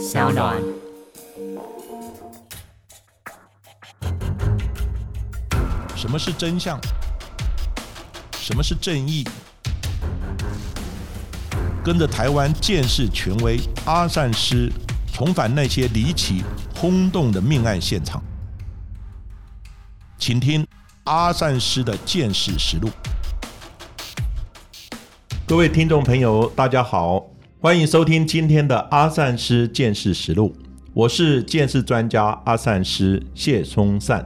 小暖。什么是真相？什么是正义？跟着台湾建识权威阿善师，重返那些离奇轰动的命案现场，请听阿善师的见识实录。各位听众朋友，大家好，欢迎收听今天的阿善师见识实录，我是见识专家阿善师谢松善。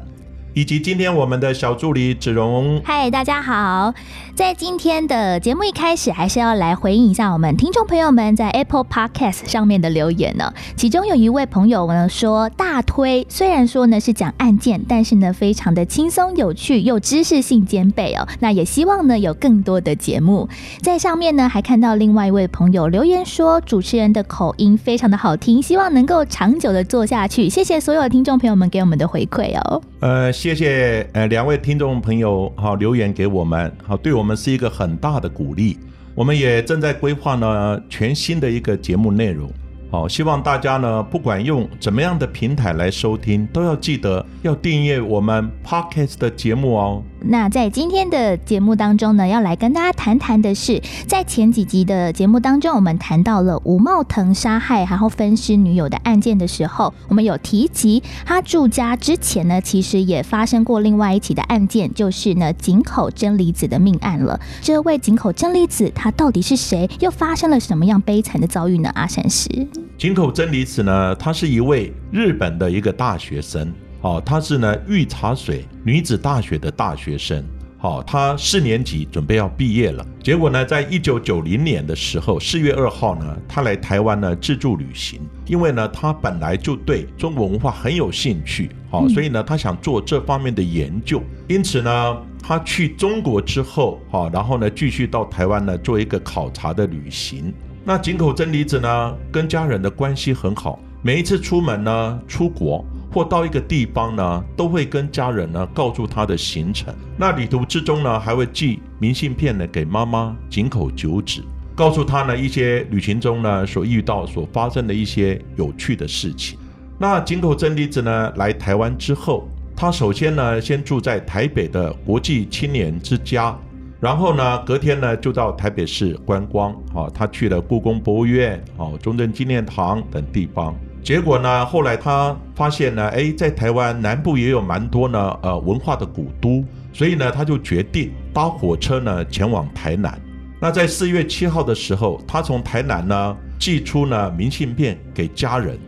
以及今天我们的小助理子荣，嗨，大家好！在今天的节目一开始，还是要来回应一下我们听众朋友们在 Apple Podcast 上面的留言呢。其中有一位朋友呢说，大推虽然说呢是讲案件，但是呢非常的轻松有趣，又知识性兼备哦。那也希望呢有更多的节目。在上面呢还看到另外一位朋友留言说，主持人的口音非常的好听，希望能够长久的做下去。谢谢所有听众朋友们给我们的回馈哦。呃。谢谢呃两位听众朋友好留言给我们好对我们是一个很大的鼓励，我们也正在规划呢全新的一个节目内容。好，希望大家呢，不管用怎么样的平台来收听，都要记得要订阅我们 Podcast 的节目哦。那在今天的节目当中呢，要来跟大家谈谈的是，在前几集的节目当中，我们谈到了吴茂腾杀害然后分尸女友的案件的时候，我们有提及他住家之前呢，其实也发生过另外一起的案件，就是呢井口真理子的命案了。这位井口真理子他到底是谁？又发生了什么样悲惨的遭遇呢？阿山师。井口真理子呢，她是一位日本的一个大学生，哦，她是呢御茶水女子大学的大学生，好，她四年级准备要毕业了，结果呢，在一九九零年的时候，四月二号呢，她来台湾呢自助旅行，因为呢，她本来就对中国文化很有兴趣，好，所以呢，她想做这方面的研究，因此呢，她去中国之后，好，然后呢，继续到台湾呢做一个考察的旅行。那井口真理子呢，跟家人的关系很好。每一次出门呢，出国或到一个地方呢，都会跟家人呢告诉他的行程。那旅途之中呢，还会寄明信片呢给妈妈井口久子，告诉他呢一些旅行中呢所遇到、所发生的一些有趣的事情。那井口真理子呢来台湾之后，他首先呢先住在台北的国际青年之家。然后呢，隔天呢就到台北市观光，啊，他去了故宫博物院，哦，中正纪念堂等地方。结果呢，后来他发现呢，哎，在台湾南部也有蛮多呢，呃，文化的古都，所以呢，他就决定搭火车呢前往台南。那在四月七号的时候，他从台南呢寄出呢明信片给家人，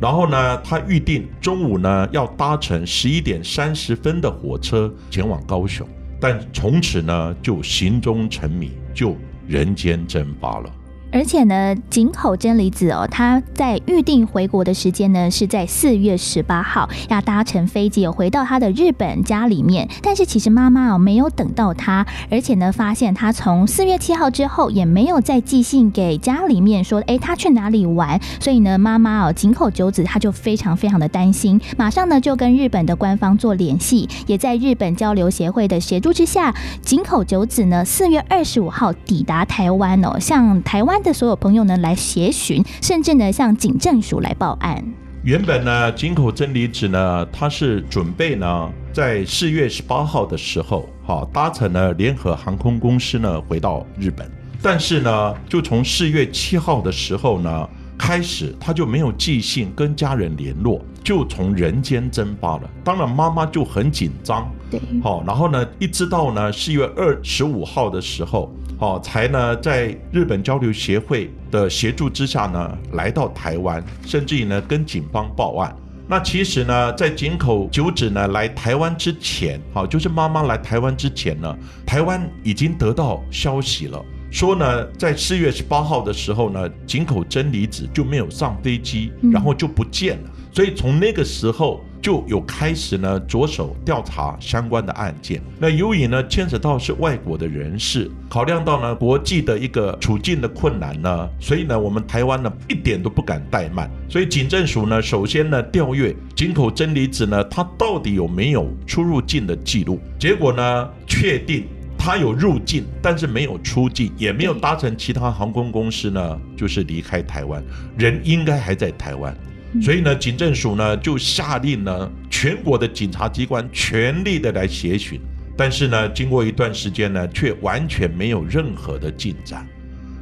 然后呢，他预定中午呢要搭乘十一点三十分的火车前往高雄。但从此呢，就行踪成谜，就人间蒸发了。而且呢，井口真理子哦，他在预定回国的时间呢，是在四月十八号要搭乘飞机回到他的日本家里面。但是其实妈妈哦没有等到他，而且呢，发现他从四月七号之后也没有再寄信给家里面说，哎，他去哪里玩？所以呢，妈妈哦井口久子他就非常非常的担心，马上呢就跟日本的官方做联系，也在日本交流协会的协助之下，井口久子呢四月二十五号抵达台湾哦，向台湾。的所有朋友呢来协寻，甚至呢向警政署来报案。原本呢，井口真理子呢，他是准备呢在四月十八号的时候，哈搭乘了联合航空公司呢回到日本。但是呢，就从四月七号的时候呢开始，他就没有寄信跟家人联络，就从人间蒸发了。当然，妈妈就很紧张。对，好，然后呢，一直到呢四月二十五号的时候。好，才呢在日本交流协会的协助之下呢，来到台湾，甚至于呢跟警方报案。那其实呢，在井口九子呢来台湾之前，好，就是妈妈来台湾之前呢，台湾已经得到消息了，说呢在四月十八号的时候呢，井口真理子就没有上飞机，然后就不见了。所以从那个时候。就有开始呢，着手调查相关的案件。那由于呢牵扯到是外国的人士，考量到呢国际的一个处境的困难呢，所以呢我们台湾呢一点都不敢怠慢。所以警政署呢首先呢调阅井口真理子呢，他到底有没有出入境的记录？结果呢确定。他有入境，但是没有出境，也没有搭乘其他航空公司呢，就是离开台湾，人应该还在台湾。所以呢，警政署呢就下令呢，全国的警察机关全力的来协寻，但是呢，经过一段时间呢，却完全没有任何的进展。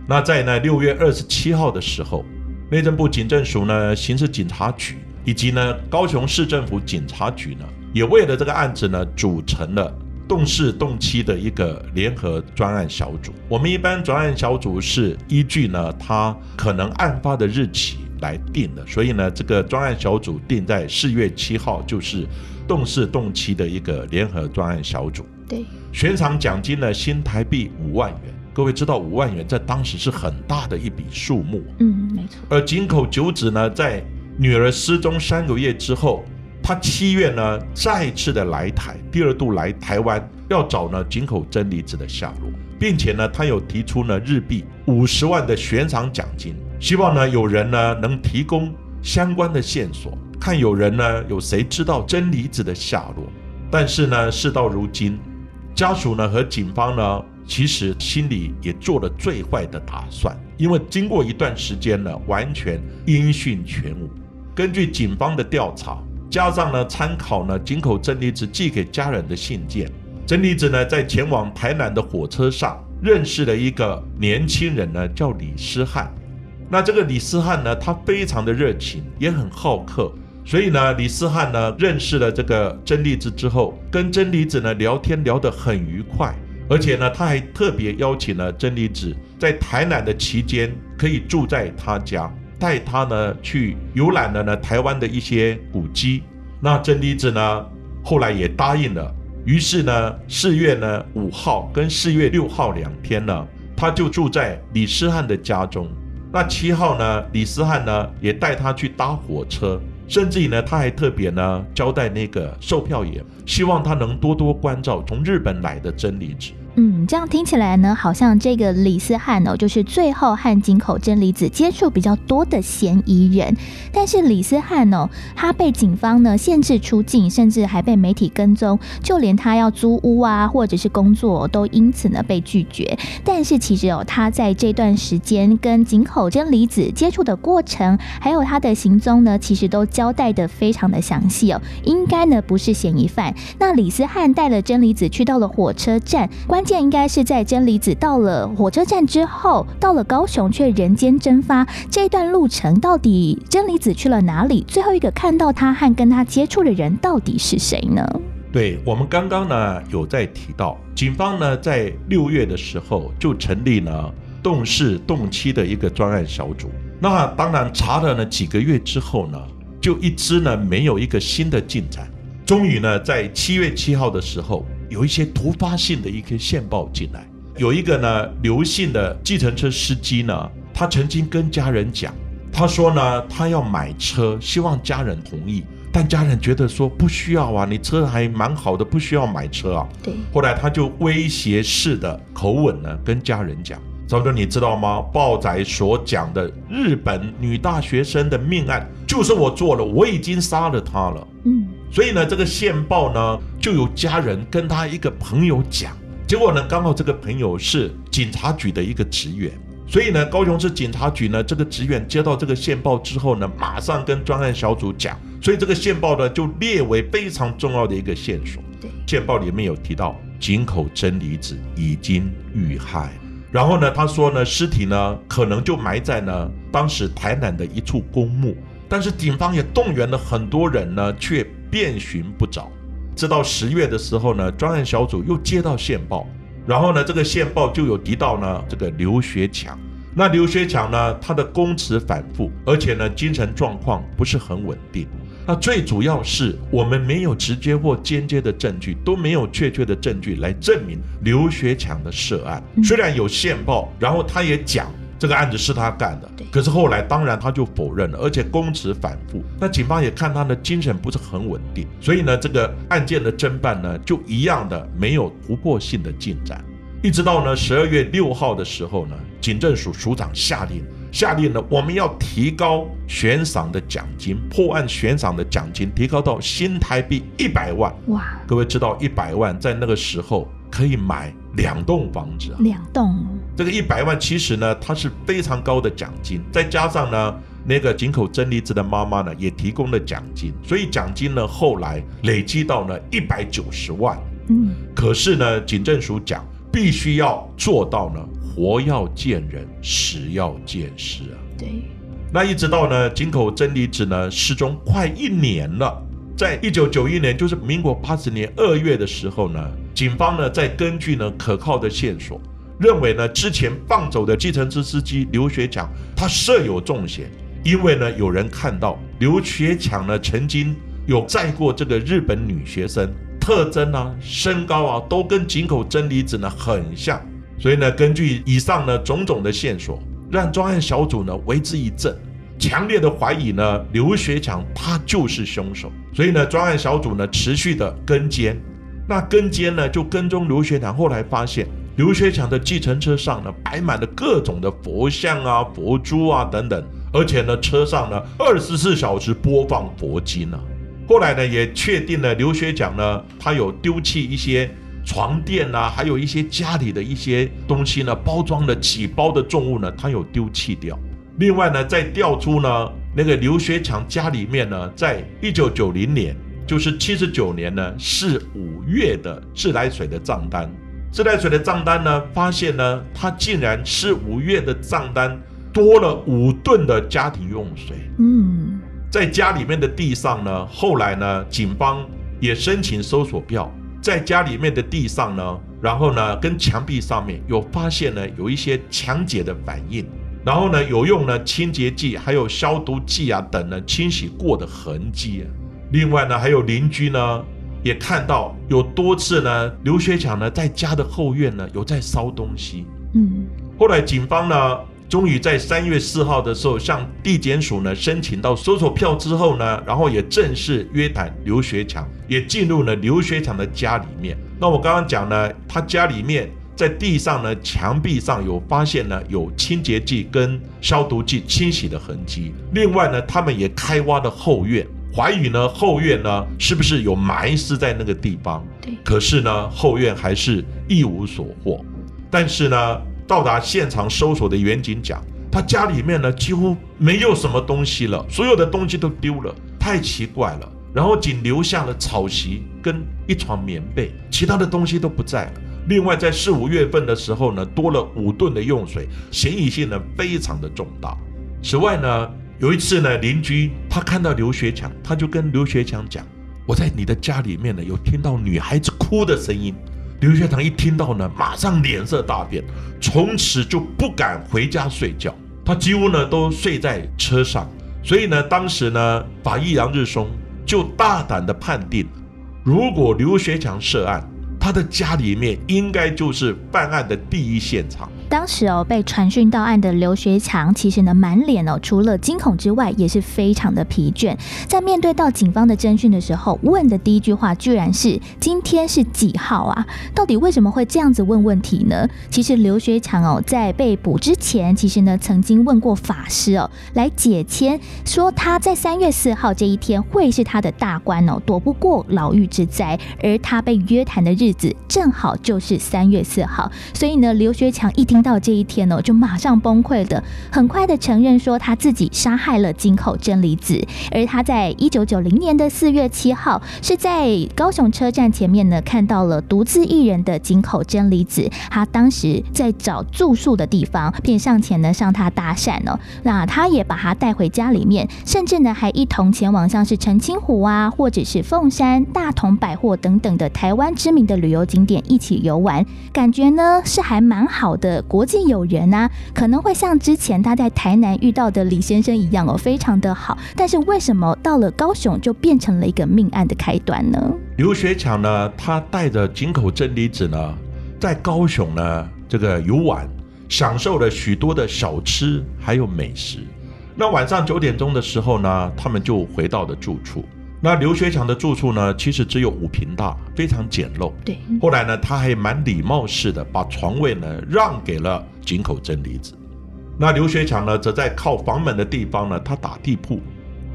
那在呢六月二十七号的时候，内政部警政署呢、刑事警察局以及呢高雄市政府警察局呢，也为了这个案子呢，组成了动事动期的一个联合专案小组。我们一般专案小组是依据呢，他可能案发的日期。来定的，所以呢，这个专案小组定在四月七号，就是动四动七的一个联合专案小组。对，悬赏奖金呢，新台币五万元。各位知道，五万元在当时是很大的一笔数目。嗯，没错。而井口九子呢，在女儿失踪三个月之后，他七月呢，再次的来台，第二度来台湾，要找呢井口真理子的下落，并且呢，他有提出呢日币五十万的悬赏奖金。希望呢，有人呢能提供相关的线索，看有人呢有谁知道真理子的下落。但是呢，事到如今，家属呢和警方呢，其实心里也做了最坏的打算，因为经过一段时间呢，完全音讯全无。根据警方的调查，加上呢参考呢井口真理子寄给家人的信件，真理子呢在前往台南的火车上认识了一个年轻人呢，叫李思翰。那这个李思汉呢，他非常的热情，也很好客，所以呢，李思汉呢认识了这个真理子之后，跟真理子呢聊天聊得很愉快，而且呢，他还特别邀请了真理子在台南的期间可以住在他家，带他呢去游览了呢台湾的一些古迹。那真理子呢后来也答应了，于是呢四月呢五号跟四月六号两天呢，他就住在李思汉的家中。那七号呢？李思汉呢也带他去搭火车，甚至于呢，他还特别呢交代那个售票员，希望他能多多关照从日本来的真理子。嗯，这样听起来呢，好像这个李思汉哦，就是最后和井口真理子接触比较多的嫌疑人。但是李思汉哦，他被警方呢限制出境，甚至还被媒体跟踪，就连他要租屋啊，或者是工作，都因此呢被拒绝。但是其实哦，他在这段时间跟井口真理子接触的过程，还有他的行踪呢，其实都交代的非常的详细哦，应该呢不是嫌疑犯。那李思汉带了真理子去到了火车站，关。关键应该是在真理子到了火车站之后，到了高雄却人间蒸发。这段路程到底真理子去了哪里？最后一个看到他和跟他接触的人到底是谁呢？对我们刚刚呢有在提到，警方呢在六月的时候就成立了动事动期的一个专案小组。那当然查了呢几个月之后呢，就一直呢没有一个新的进展。终于呢在七月七号的时候。有一些突发性的一些线报进来，有一个呢，刘姓的计程车司机呢，他曾经跟家人讲，他说呢，他要买车，希望家人同意，但家人觉得说不需要啊，你车还蛮好的，不需要买车啊。对。后来他就威胁式的口吻呢，跟家人讲，早哥你知道吗？报仔所讲的日本女大学生的命案就是我做了，我已经杀了她了。嗯。所以呢，这个线报呢，就有家人跟他一个朋友讲，结果呢，刚好这个朋友是警察局的一个职员，所以呢，高雄市警察局呢，这个职员接到这个线报之后呢，马上跟专案小组讲，所以这个线报呢，就列为非常重要的一个线索。对，线报里面有提到井口真理子已经遇害，然后呢，他说呢，尸体呢，可能就埋在呢当时台南的一处公墓，但是警方也动员了很多人呢，却。遍寻不着，直到十月的时候呢，专案小组又接到线报，然后呢，这个线报就有提到呢，这个刘学强。那刘学强呢，他的供词反复，而且呢，精神状况不是很稳定。那最主要是我们没有直接或间接的证据，都没有确切的证据来证明刘学强的涉案。虽然有线报，然后他也讲。这个案子是他干的，可是后来当然他就否认了，而且供词反复。那警方也看他的精神不是很稳定，所以呢，这个案件的侦办呢，就一样的没有突破性的进展。一直到呢十二月六号的时候呢，警政署署长下令，下令呢我们要提高悬赏的奖金，破案悬赏的奖金提高到新台币一百万。哇！各位知道一百万在那个时候。可以买两栋房子啊。两栋，这个一百万其实呢，它是非常高的奖金，再加上呢，那个井口真理子的妈妈呢也提供了奖金，所以奖金呢后来累积到呢一百九十万。嗯，可是呢，警政署讲必须要做到呢，活要见人，死要见尸啊。对，那一直到呢，井口真理子呢失踪快一年了，在一九九一年，就是民国八十年二月的时候呢，警方呢在根据呢可靠的线索，认为呢之前放走的计程车司机刘学强他设有重嫌，因为呢有人看到刘学强呢曾经有载过这个日本女学生，特征啊、身高啊都跟井口真理子呢很像，所以呢根据以上呢种种的线索。让专案小组呢为之一振，强烈的怀疑呢刘学强他就是凶手，所以呢专案小组呢持续的跟监，那跟监呢就跟踪刘学强，后来发现刘学强的计程车上呢摆满了各种的佛像啊、佛珠啊等等，而且呢车上呢二十四小时播放佛经啊，后来呢也确定了刘学强呢他有丢弃一些。床垫呐，还有一些家里的一些东西呢，包装了几包的重物呢，他有丢弃掉。另外呢，再调出呢，那个刘学强家里面呢，在一九九零年，就是七十九年呢，是五月的自来水的账单。自来水的账单呢，发现呢，他竟然是五月的账单多了五吨的家庭用水。嗯，在家里面的地上呢，后来呢，警方也申请搜索票。在家里面的地上呢，然后呢，跟墙壁上面有发现呢，有一些强碱的反应，然后呢，有用呢清洁剂还有消毒剂啊等呢清洗过的痕迹。另外呢，还有邻居呢也看到有多次呢，刘学强呢在家的后院呢有在烧东西。嗯，后来警方呢。终于在三月四号的时候，向地检署呢申请到搜索票之后呢，然后也正式约谈刘学强，也进入了刘学强的家里面。那我刚刚讲呢，他家里面在地上呢，墙壁上有发现呢有清洁剂跟消毒剂清洗的痕迹。另外呢，他们也开挖了后院，怀疑呢后院呢是不是有埋尸在那个地方？对。可是呢，后院还是一无所获。但是呢。到达现场搜索的远警讲，他家里面呢几乎没有什么东西了，所有的东西都丢了，太奇怪了。然后仅留下了草席跟一床棉被，其他的东西都不在了。另外，在四五月份的时候呢，多了五吨的用水，嫌疑性呢非常的重大。此外呢，有一次呢，邻居他看到刘学强，他就跟刘学强讲：“我在你的家里面呢，有听到女孩子哭的声音。”刘学堂一听到呢，马上脸色大变，从此就不敢回家睡觉。他几乎呢都睡在车上。所以呢，当时呢，法医杨日松就大胆的判定，如果刘学强涉案，他的家里面应该就是办案的第一现场。当时哦，被传讯到案的刘学强，其实呢，满脸哦，除了惊恐之外，也是非常的疲倦。在面对到警方的侦讯的时候，问的第一句话居然是：“今天是几号啊？”到底为什么会这样子问问题呢？其实刘学强哦，在被捕之前，其实呢，曾经问过法师哦，来解签，说他在三月四号这一天会是他的大关哦，躲不过牢狱之灾。而他被约谈的日子正好就是三月四号，所以呢，刘学强一听。到这一天呢，就马上崩溃的，很快的承认说他自己杀害了井口真理子。而他在一九九零年的四月七号，是在高雄车站前面呢，看到了独自一人的井口真理子。他当时在找住宿的地方，便上前呢向他搭讪哦。那他也把他带回家里面，甚至呢还一同前往像是澄清湖啊，或者是凤山、大同百货等等的台湾知名的旅游景点一起游玩，感觉呢是还蛮好的。国际友人啊，可能会像之前他在台南遇到的李先生一样哦，非常的好。但是为什么到了高雄就变成了一个命案的开端呢？刘学强呢，他带着井口真理子呢，在高雄呢这个游玩，享受了许多的小吃还有美食。那晚上九点钟的时候呢，他们就回到了住处。那刘学强的住处呢，其实只有五平大，非常简陋。对。后来呢，他还蛮礼貌似的，把床位呢让给了井口真理子。那刘学强呢，则在靠房门的地方呢，他打地铺。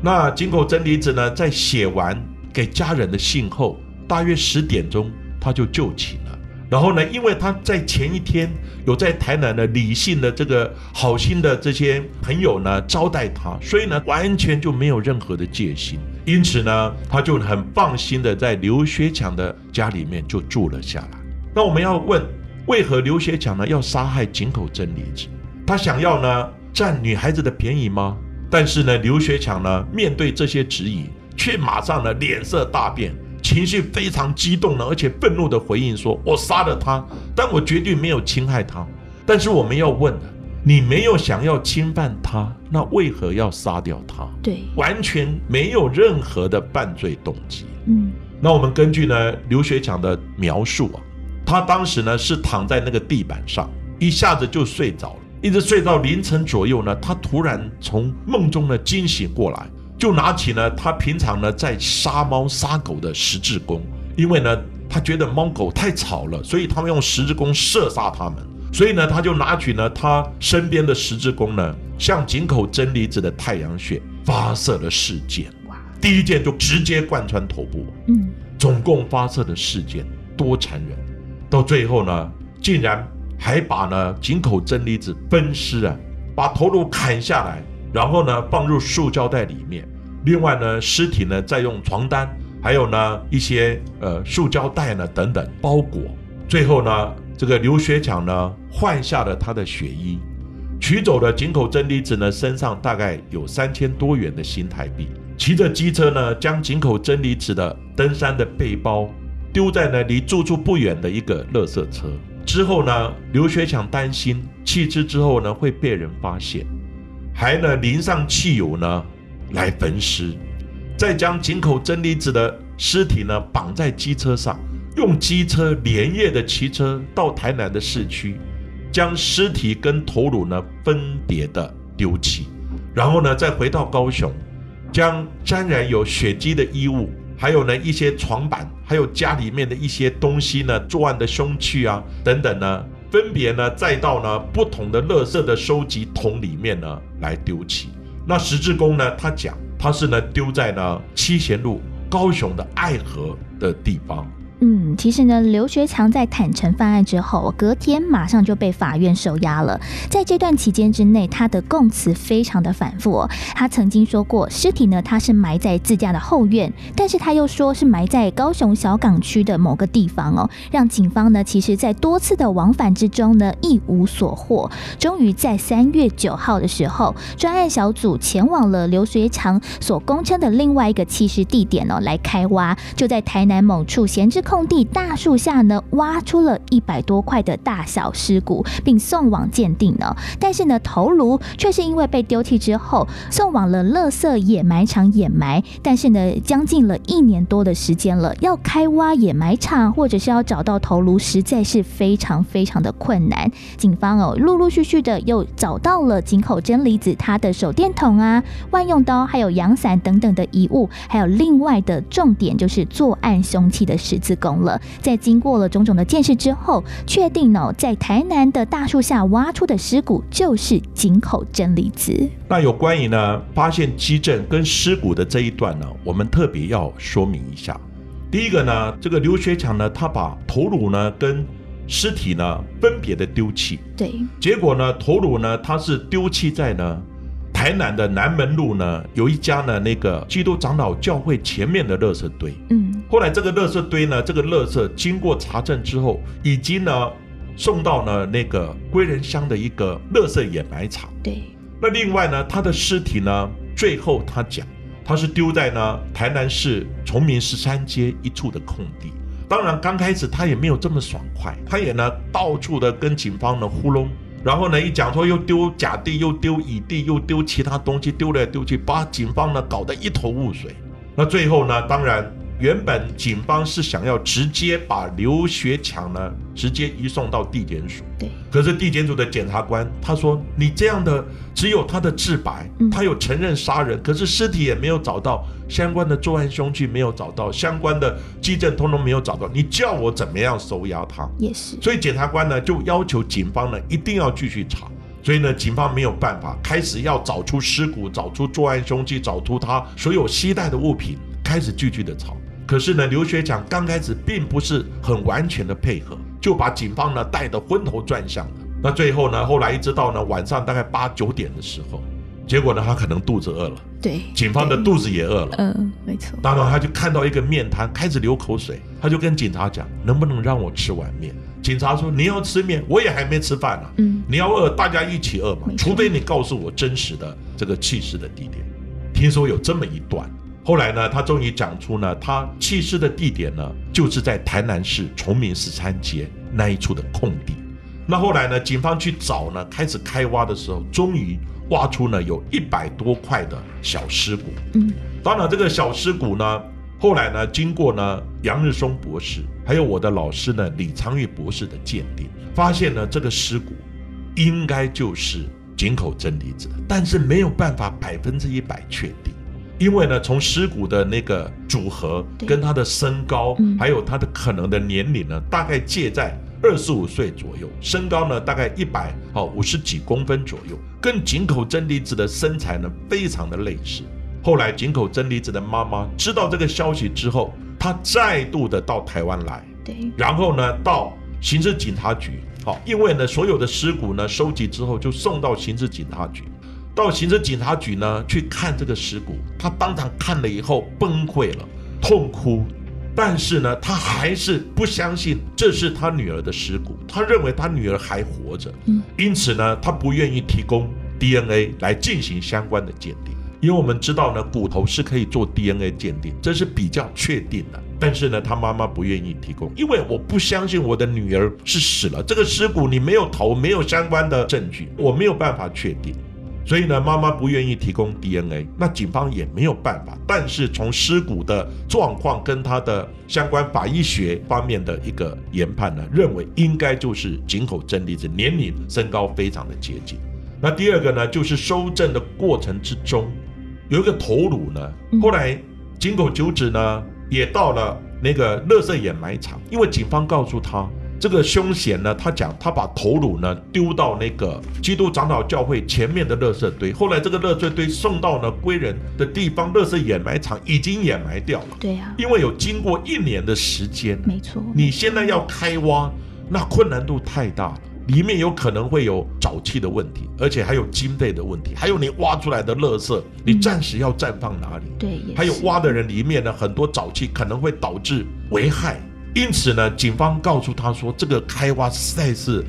那井口真理子呢，在写完给家人的信后，大约十点钟他就就寝了。然后呢，因为他在前一天有在台南的理性的这个好心的这些朋友呢招待他，所以呢完全就没有任何的戒心，因此呢他就很放心的在刘学强的家里面就住了下来。那我们要问，为何刘学强呢要杀害井口真理子？他想要呢占女孩子的便宜吗？但是呢刘学强呢面对这些质疑，却马上呢脸色大变。情绪非常激动的，而且愤怒的回应说：“我杀了他，但我绝对没有侵害他。但是我们要问的，你没有想要侵犯他，那为何要杀掉他？对，完全没有任何的犯罪动机。嗯，那我们根据呢刘学强的描述啊，他当时呢是躺在那个地板上，一下子就睡着了，一直睡到凌晨左右呢，他突然从梦中呢惊醒过来。”就拿起呢，他平常呢在杀猫杀狗的十字弓，因为呢他觉得猫狗太吵了，所以他们用十字弓射杀他们。所以呢，他就拿取呢他身边的十字弓呢，向井口真理子的太阳穴发射了四箭。哇！第一箭就直接贯穿头部。嗯。总共发射的四箭，多残忍！到最后呢，竟然还把呢井口真理子分尸啊，把头颅砍下来。然后呢，放入塑胶袋里面。另外呢，尸体呢再用床单，还有呢一些呃塑胶袋呢等等包裹。最后呢，这个刘学强呢换下了他的血衣，取走了井口真理子呢身上大概有三千多元的新台币。骑着机车呢，将井口真理子的登山的背包丢在呢离住处不远的一个垃圾车。之后呢，刘学强担心弃尸之后呢会被人发现。还呢淋上汽油呢，来焚尸，再将井口真理子的尸体呢绑在机车上，用机车连夜的骑车到台南的市区，将尸体跟头颅呢分别的丢弃，然后呢再回到高雄，将沾染有血迹的衣物，还有呢一些床板，还有家里面的一些东西呢，作案的凶器啊等等呢。分别呢，再到呢不同的垃圾的收集桶里面呢来丢弃。那十字弓呢，他讲他是呢丢在呢七贤路高雄的爱河的地方。嗯，其实呢，刘学强在坦诚犯案之后，隔天马上就被法院收押了。在这段期间之内，他的供词非常的反复哦。他曾经说过，尸体呢他是埋在自家的后院，但是他又说是埋在高雄小港区的某个地方哦，让警方呢其实在多次的往返之中呢一无所获。终于在三月九号的时候，专案小组前往了刘学强所供称的另外一个弃尸地点哦来开挖，就在台南某处闲置。空地大树下呢，挖出了一百多块的大小尸骨，并送往鉴定呢。但是呢，头颅却是因为被丢弃之后，送往了垃圾掩埋场掩埋。但是呢，将近了一年多的时间了，要开挖掩埋场，或者是要找到头颅，实在是非常非常的困难。警方哦，陆陆续续的又找到了井口真理子他的手电筒啊、万用刀，还有阳伞等等的遗物，还有另外的重点就是作案凶器的十字。功了，在经过了种种的见识之后，确定呢，在台南的大树下挖出的尸骨就是井口真理子。那有关于呢发现基证跟尸骨的这一段呢，我们特别要说明一下。第一个呢，这个刘学强呢，他把头颅呢跟尸体呢分别的丢弃，对，结果呢头颅呢他是丢弃在呢台南的南门路呢有一家呢那个基督长老教会前面的垃圾堆，嗯。后来这个垃圾堆呢，这个垃圾经过查证之后，已经呢送到了那个归仁乡的一个垃圾掩埋场。对。那另外呢，他的尸体呢，最后他讲，他是丢在呢台南市崇明十三街一处的空地。当然刚开始他也没有这么爽快，他也呢到处的跟警方呢糊弄，然后呢一讲说又丢甲地，又丢乙地，又丢其他东西，丢来丢去，把警方呢搞得一头雾水。那最后呢，当然。原本警方是想要直接把刘学强呢直接移送到地检署，对。可是地检署的检察官他说：“你这样的只有他的自白，他有承认杀人，可是尸体也没有找到相关的作案凶器，没有找到相关的基证，通通没有找到。你叫我怎么样收押他？也是。所以检察官呢就要求警方呢一定要继续查。所以呢，警方没有办法，开始要找出尸骨，找出作案凶器，找出他所有携带的物品，开始继续的查。可是呢，刘学强刚开始并不是很完全的配合，就把警方呢带得昏头转向的。那最后呢，后来一直到呢晚上大概八九点的时候，结果呢他可能肚子饿了，对，警方的肚子也饿了。嗯，没错，当然，他就看到一个面摊，开始流口水，他就跟警察讲：“能不能让我吃碗面？”警察说：“你要吃面，我也还没吃饭呢、嗯，你要饿，大家一起饿嘛除非你告诉我真实的这个弃尸的地点。”听说有这么一段，后来呢，他终于讲出呢，他弃尸的地点呢，就是在台南市崇明十三街那一处的空地。那后来呢，警方去找呢，开始开挖的时候，终于挖出呢有一百多块的小尸骨。嗯，当然，这个小尸骨呢，后来呢，经过呢杨日松博士，还有我的老师呢李昌钰博士的鉴定，发现呢这个尸骨应该就是井口真理子，但是没有办法百分之一百确定。因为呢，从尸骨的那个组合跟他的身高，嗯。还有他的可能的年龄呢，大概介在二十五岁左右，身高呢大概一百哦五十几公分左右，跟井口真理子的身材呢非常的类似。后来井口真理子的妈妈知道这个消息之后，她再度的到台湾来，对，然后呢到刑事警察局，好、因为呢所有的尸骨呢收集之后就送到刑事警察局，到刑事警察局呢去看这个尸骨，他当场看了以后崩溃了，痛哭。但是呢，他还是不相信这是他女儿的尸骨，他认为他女儿还活着，嗯因此呢，他不愿意提供 DNA 来进行相关的鉴定。因为我们知道呢，骨头是可以做 DNA 鉴定，这是比较确定的。但是呢，他妈妈不愿意提供，因为我不相信我的女儿是死了。这个尸骨你没有头，没有相关的证据，我没有办法确定。所以呢，妈妈不愿意提供 DNA，那警方也没有办法。但是从尸骨的状况跟他的相关法医学方面的一个研判呢，认为应该就是井口真理子年龄、身高非常的接近。那第二个呢，就是收证的过程之中，有一个头颅呢嗯，后来井口久子呢也到了那个垃圾掩埋场，因为警方告诉他。这个凶险呢，他讲他把头颅呢丢到那个基督长老教会前面的垃圾堆，后来这个垃圾堆送到呢归人的地方，垃圾掩埋场已经掩埋掉了，对呀、因为有经过一年的时间，没错，你现在要开挖，那困难度太大了，里面有可能会有沼气的问题，而且还有经费的问题，还有你挖出来的垃圾，你暂时要暂放哪里？对，还有挖的人里面呢，很多沼气可能会导致危害，因此呢，警方告诉他说，这个开挖实在是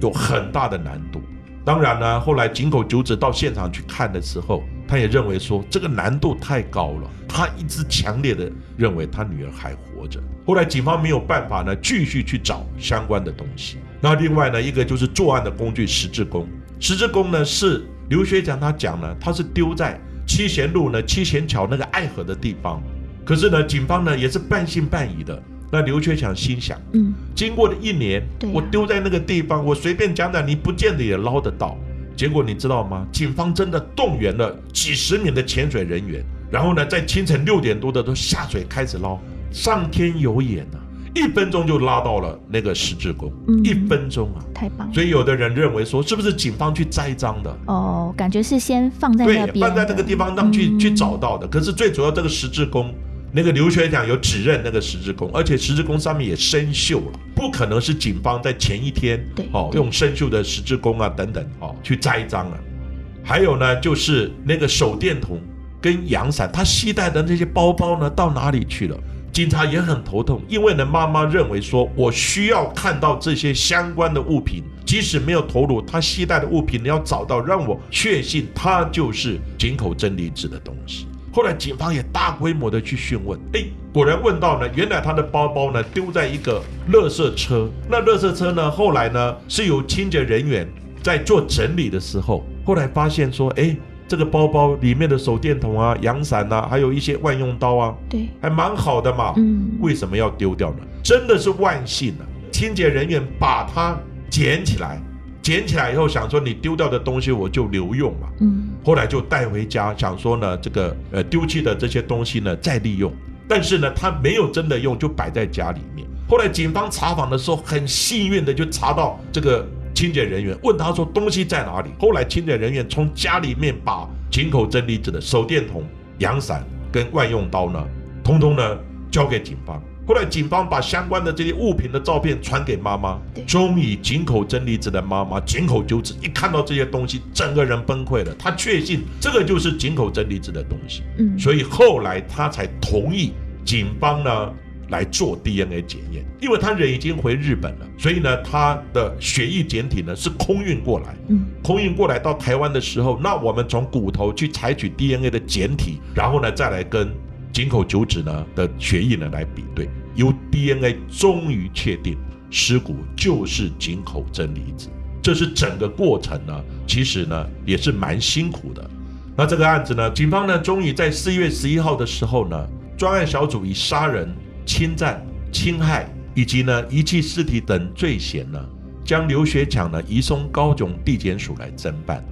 有很大的难度。当然呢，后来井口久子到现场去看的时候，他也认为说这个难度太高了，他一直强烈的认为他女儿还活着。后来警方没有办法呢，继续去找相关的东西。那另外呢，一个就是作案的工具十字弓，十字弓呢是刘学长他讲呢，他是丢在七贤路呢七贤桥那个爱河的地方。可是呢，警方呢也是半信半疑的。那刘缺强心想，嗯，经过了一年，啊我丢在那个地方，我随便讲讲，你不见得也捞得到。结果你知道吗？警方真的动员了几十名的潜水人员，然后呢，在清晨六点多的都下水开始捞，上天有眼啊，一分钟就捞到了那个十字弓，嗯一分钟啊！太棒了。所以有的人认为说，是不是警方去栽赃的？哦，感觉是先放在那对，边，放在那个地方让去、嗯去找到的。可是最主要，这个十字弓，那个刘学长有指认那个十字弓，而且十字弓上面也生锈了，不可能是警方在前一天对哦用生锈的十字弓啊等等哦去栽赃了。还有呢，就是那个手电筒跟阳伞，他携带的那些包包呢到哪里去了？警察也很头痛，因为呢，妈妈认为说，我需要看到这些相关的物品，即使没有头颅，他携带的物品你要找到，让我确信它就是井口真理子的东西。后来警方也大规模的去讯问，哎，果然问到呢，原来他的包包呢丢在一个垃圾车，那垃圾车呢后来呢是由清洁人员在做整理的时候，后来发现说，哎，这个包包里面的手电筒啊、阳伞啊，还有一些万用刀啊，对，还蛮好的嘛，嗯，为什么要丢掉呢？真的是万幸啊！清洁人员把它捡起来，捡起来以后想说你丢掉的东西我就留用嘛，嗯，后来就带回家，想说呢这个呃丢弃的这些东西呢再利用，但是呢他没有真的用，就摆在家里面。后来警方查访的时候，很幸运的就查到这个清洁人员，问他说东西在哪里。后来清洁人员从家里面把井口真理子的手电筒、阳伞跟万用刀呢，通通呢交给警方。后来警方把相关的这些物品的照片传给妈妈，终于井口真理子的妈妈井口久子一看到这些东西，整个人崩溃了。她确信这个就是井口真理子的东西，嗯，所以后来她才同意警方呢来做 DNA 检验，因为他人已经回日本了，所以呢他的血液检体呢是空运过来，嗯，空运过来到台湾的时候，那我们从骨头去采取 DNA 的检体，然后呢再来跟。井口九子呢的血液呢来比对，由 DNA 终于确定尸骨就是井口真理子。这是整个过程呢，其实呢也是蛮辛苦的。那这个案子呢，警方呢终于在四月十一号的时候呢，专案小组以杀人、侵占、侵害以及呢遗弃尸体等罪嫌呢，将刘学强呢移送高雄地检署来侦办。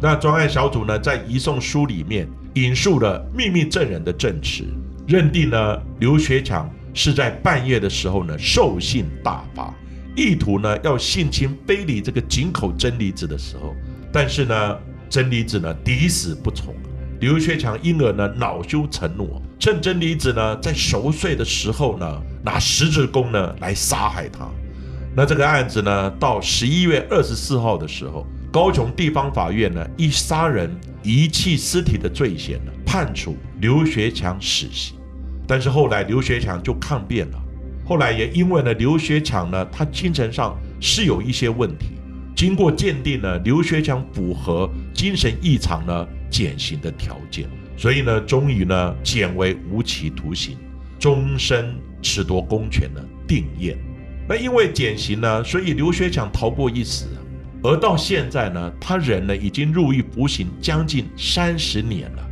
那专案小组呢，在移送书里面引述了秘密证人的证词，认定呢刘学强是在半夜的时候呢兽性大发，意图呢要性侵非礼这个井口真理子的时候，但是呢真理子呢抵死不从，刘学强因而呢恼羞成怒，趁真理子呢在熟睡的时候呢拿十字弓呢来杀害他。那这个案子呢到十一月二十四号的时候。高雄地方法院呢，以杀人、遗弃尸体的罪嫌呢，判处刘学强死刑。但是后来刘学强就抗辩了。后来也因为呢，刘学强呢，他精神上是有一些问题。经过鉴定呢，刘学强符合精神异常呢减刑的条件，所以呢，终于呢减为无期徒刑，终身褫夺公权呢定验。那因为减刑呢，所以刘学强逃过一死。而到现在呢，他人呢已经入狱服刑将近三十年了。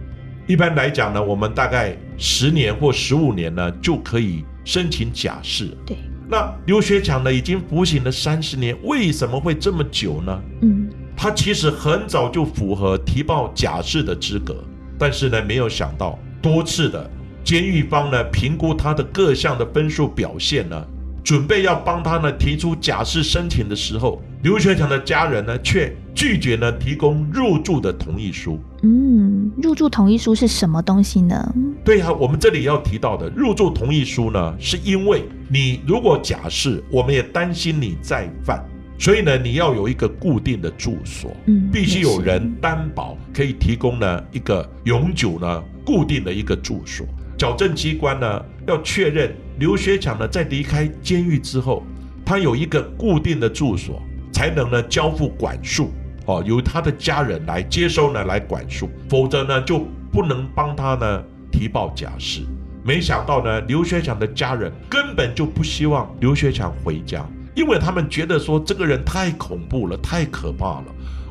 一般来讲呢，我们大概十年或十五年呢就可以申请假释。对。那刘学强呢已经服刑了三十年，为什么会这么久呢？嗯。他其实很早就符合提报假释的资格，但是呢没有想到多次的监狱方呢评估他的各项的分数表现呢。准备要帮他呢提出假释申请的时候，刘学强的家人呢却拒绝呢提供入住的同意书。嗯，入住同意书是什么东西呢？对啊，我们这里要提到的入住同意书呢，是因为你如果假释，我们也担心你再犯，所以呢你要有一个固定的住所，嗯，必须有人担保可以提供呢一个永久呢固定的一个住所。矫正机关呢要确认刘学强呢在离开监狱之后，他有一个固定的住所，才能呢交付管束哦，由他的家人来接收呢来管束，否则呢就不能帮他呢提报假释。没想到呢刘学强的家人根本就不希望刘学强回家，因为他们觉得说这个人太恐怖了，太可怕了，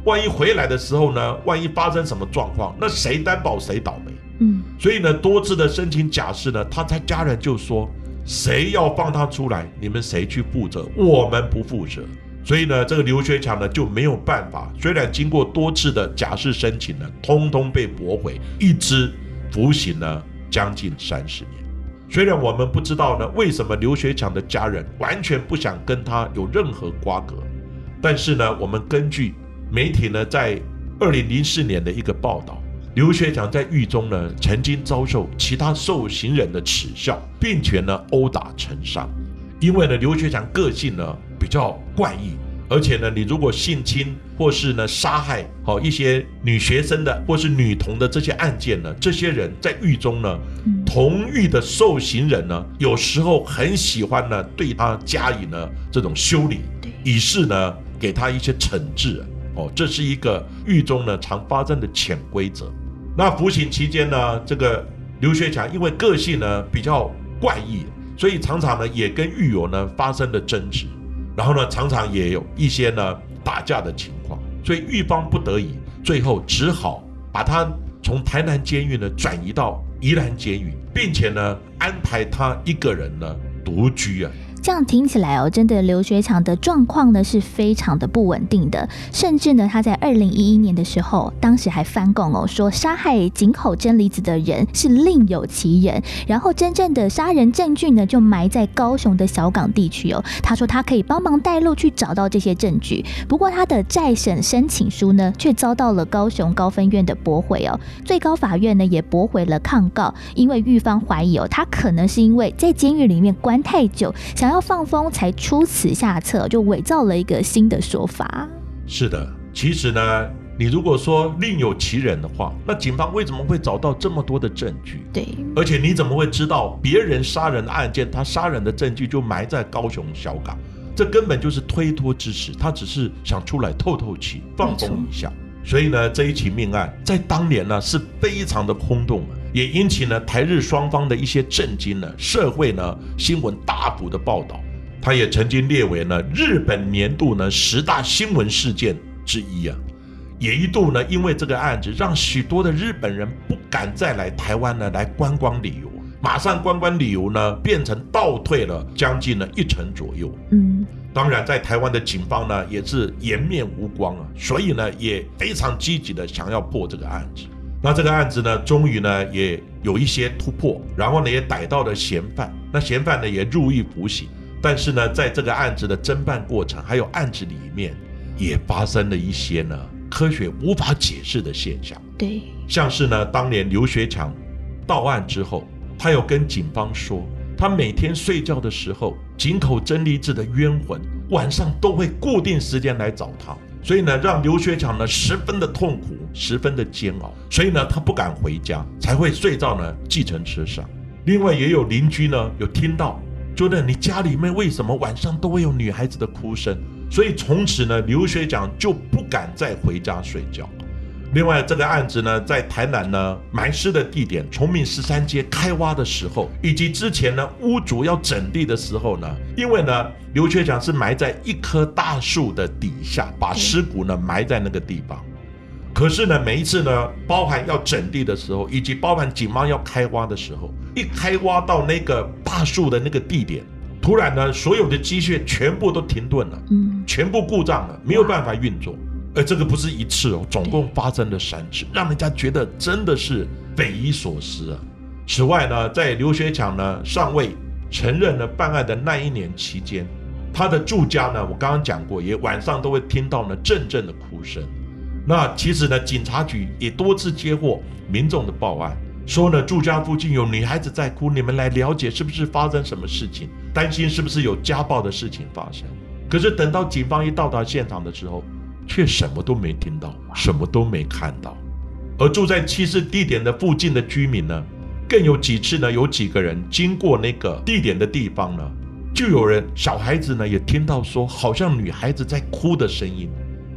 万一回来的时候呢，万一发生什么状况，那谁担保谁倒霉？嗯，所以呢，多次的申请假释呢，他在家人就说，谁要放他出来，你们谁去负责？我们不负责。所以呢，这个刘学强呢就没有办法。虽然经过多次的假释申请呢，通通被驳回，一直服刑呢将近三十年。虽然我们不知道呢，为什么刘学强的家人完全不想跟他有任何瓜葛，但是呢，我们根据媒体呢在二零零四年的一个报道。刘学强在狱中呢，曾经遭受其他受刑人的耻笑，并且呢殴打成伤。因为呢，刘学强个性呢比较怪异，而且呢，你如果性侵或是呢杀害好一些女学生的或是女童的这些案件呢，这些人在狱中呢，同狱的受刑人呢，有时候很喜欢呢对他加以呢这种修理，以示呢给他一些惩治。哦，这是一个狱中呢常发生的潜规则。那服刑期间呢，这个刘学强因为个性呢比较怪异，所以常常呢也跟狱友呢发生了争执，然后呢常常也有一些呢打架的情况，所以狱方不得已，最后只好把他从台南监狱呢转移到宜兰监狱，并且呢安排他一个人呢独居啊。这样听起来哦，真的刘学强的状况呢是非常的不稳定的，甚至呢他在二零一一年的时候，当时还翻供哦，说杀害井口真理子的人是另有其人，然后真正的杀人证据呢就埋在高雄的小港地区哦。他说他可以帮忙带路去找到这些证据，不过他的再审申请书呢却遭到了高雄高分院的驳回哦，最高法院呢也驳回了抗告，因为狱方怀疑哦他可能是因为在监狱里面关太久。想要放风才出此下策，就伪造了一个新的说法。是的，其实呢，你如果说另有其人的话，那警方为什么会找到这么多的证据？对，而且你怎么会知道别人杀人的案件，他杀人的证据就埋在高雄小港？这根本就是推脱之词，他只是想出来透透气、放风一下。所以呢，这一起命案在当年呢是非常的轰动。也引起了台日双方的一些震惊呢，社会呢新闻大幅的报道，他也曾经列为呢日本年度呢十大新闻事件之一啊，也一度呢因为这个案子让许多的日本人不敢再来台湾呢来观光旅游，马上观光旅游呢变成倒退了将近呢一成左右。嗯，当然在台湾的警方呢也是颜面无光啊，所以呢也非常积极的想要破这个案子。那这个案子呢，终于呢也有一些突破，然后呢也逮到了嫌犯，那嫌犯呢也入狱服刑。但是呢，在这个案子的侦办过程，还有案子里面，也发生了一些呢科学无法解释的现象。对，像是呢，当年刘学强到案之后，他有跟警方说，他每天睡觉的时候，井口真理子的冤魂晚上都会固定时间来找他。所以呢，让刘学强呢十分的痛苦，十分的煎熬。所以呢，他不敢回家，才会睡到呢计程车上。另外，也有邻居呢有听到，觉得你家里面为什么晚上都会有女孩子的哭声？所以从此呢，刘学强就不敢再回家睡觉。另外，这个案子呢，在台南呢埋尸的地点崇明十三街开挖的时候，以及之前呢屋主要整地的时候呢，因为呢刘学强是埋在一棵大树的底下，把尸骨呢埋在那个地方。可是呢，每一次呢，包含要整地的时候，以及包含警方要开挖的时候，一开挖到那个大树的那个地点，突然呢，所有的机械全部都停顿了，嗯，全部故障了，没有办法运作。而这个不是一次哦，总共发生了三次，让人家觉得真的是匪夷所思啊。此外呢，在刘学强呢尚未承认了办案的那一年期间，他的住家呢，我刚刚讲过，也晚上都会听到呢阵阵的哭声。那其实呢，警察局也多次接获民众的报案，说呢住家附近有女孩子在哭，你们来了解是不是发生什么事情，担心是不是有家暴的事情发生。可是等到警方一到达现场的时候，却什么都没听到，什么都没看到，而住在弃尸地点的附近的居民呢，更有几次呢，有几个人经过那个地点的地方呢，就有人小孩子呢也听到说，好像女孩子在哭的声音。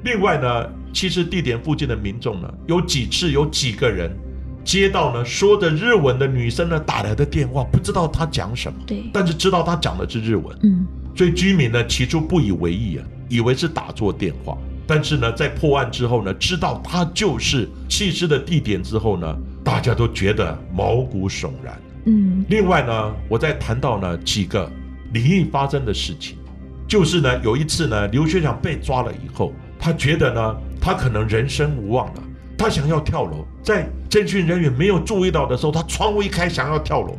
另外呢，弃尸地点附近的民众呢，有几次有几个人接到呢说着日文的女生呢打来的电话，不知道她讲什么，对，但是知道她讲的是日文，嗯，所以居民呢起初不以为意啊，以为是打错电话。但是呢，在破案之后呢，知道他就是弃尸的地点之后呢，大家都觉得毛骨悚然。嗯，另外呢，我在谈到呢几个灵异发生的事情，就是呢有一次呢，刘学长被抓了以后，他觉得呢他可能人生无望了，他想要跳楼，在侦讯人员没有注意到的时候，他窗户一开想要跳楼，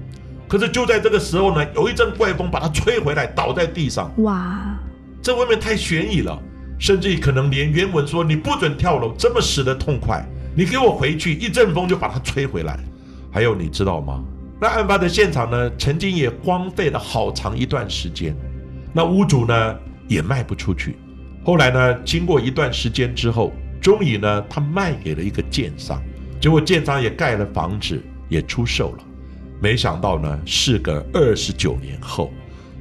可是就在这个时候呢，有一阵怪风把他吹回来，倒在地上。哇，这未免太悬疑了。甚至可能连原文说你不准跳楼这么死的痛快，你给我回去，一阵风就把它吹回来。还有你知道吗？那案发的现场呢，曾经也荒废了好长一段时间，那屋主呢也卖不出去。后来呢，经过一段时间之后，终于呢，他卖给了一个建商，结果建商也盖了房子，也出售了。没想到呢，事隔二十九年后，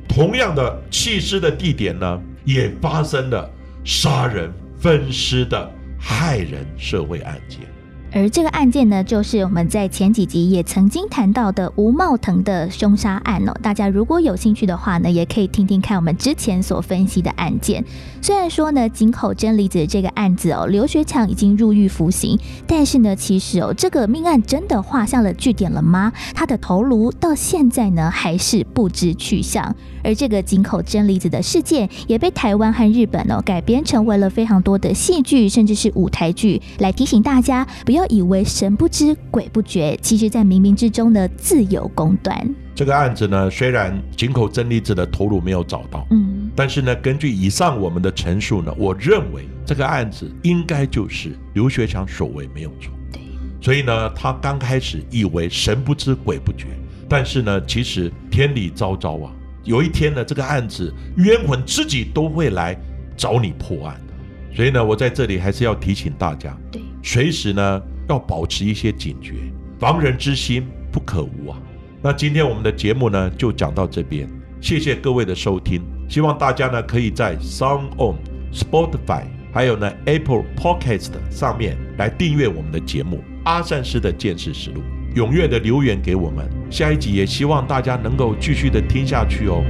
同样的弃尸的地点呢，也发生了。杀人分尸的害人社会案件，而这个案件呢，就是我们在前几集也曾经谈到的吴茂腾的凶杀案哦。大家如果有兴趣的话呢，也可以听听看我们之前所分析的案件。虽然说呢，井口真理子这个案子哦，刘学强已经入狱服刑，但是呢，其实哦，这个命案真的画下了句点了吗？他的头颅到现在呢，还是不知去向。而这个井口真理子的事件，也被台湾和日本哦改编成为了非常多的戏剧，甚至是舞台剧，来提醒大家不要以为神不知鬼不觉，其实在冥冥之中呢自有公断。这个案子呢，虽然井口真理子的头颅没有找到，嗯，但是呢，根据以上我们的陈述呢，我认为这个案子应该就是刘学强所为没有错。对，所以呢，他刚开始以为神不知鬼不觉，但是呢，其实天理昭昭啊，有一天呢，这个案子冤魂自己都会来找你破案的。所以呢，我在这里还是要提醒大家，对，随时呢要保持一些警觉，防人之心不可无啊。那今天我们的节目呢就讲到这边，谢谢各位的收听，希望大家呢可以在 Sound On、Spotify 还有呢 Apple Podcast 上面来订阅我们的节目《阿善师的见识实录》，踊跃的留言给我们。下一集也希望大家能够继续的听下去哦。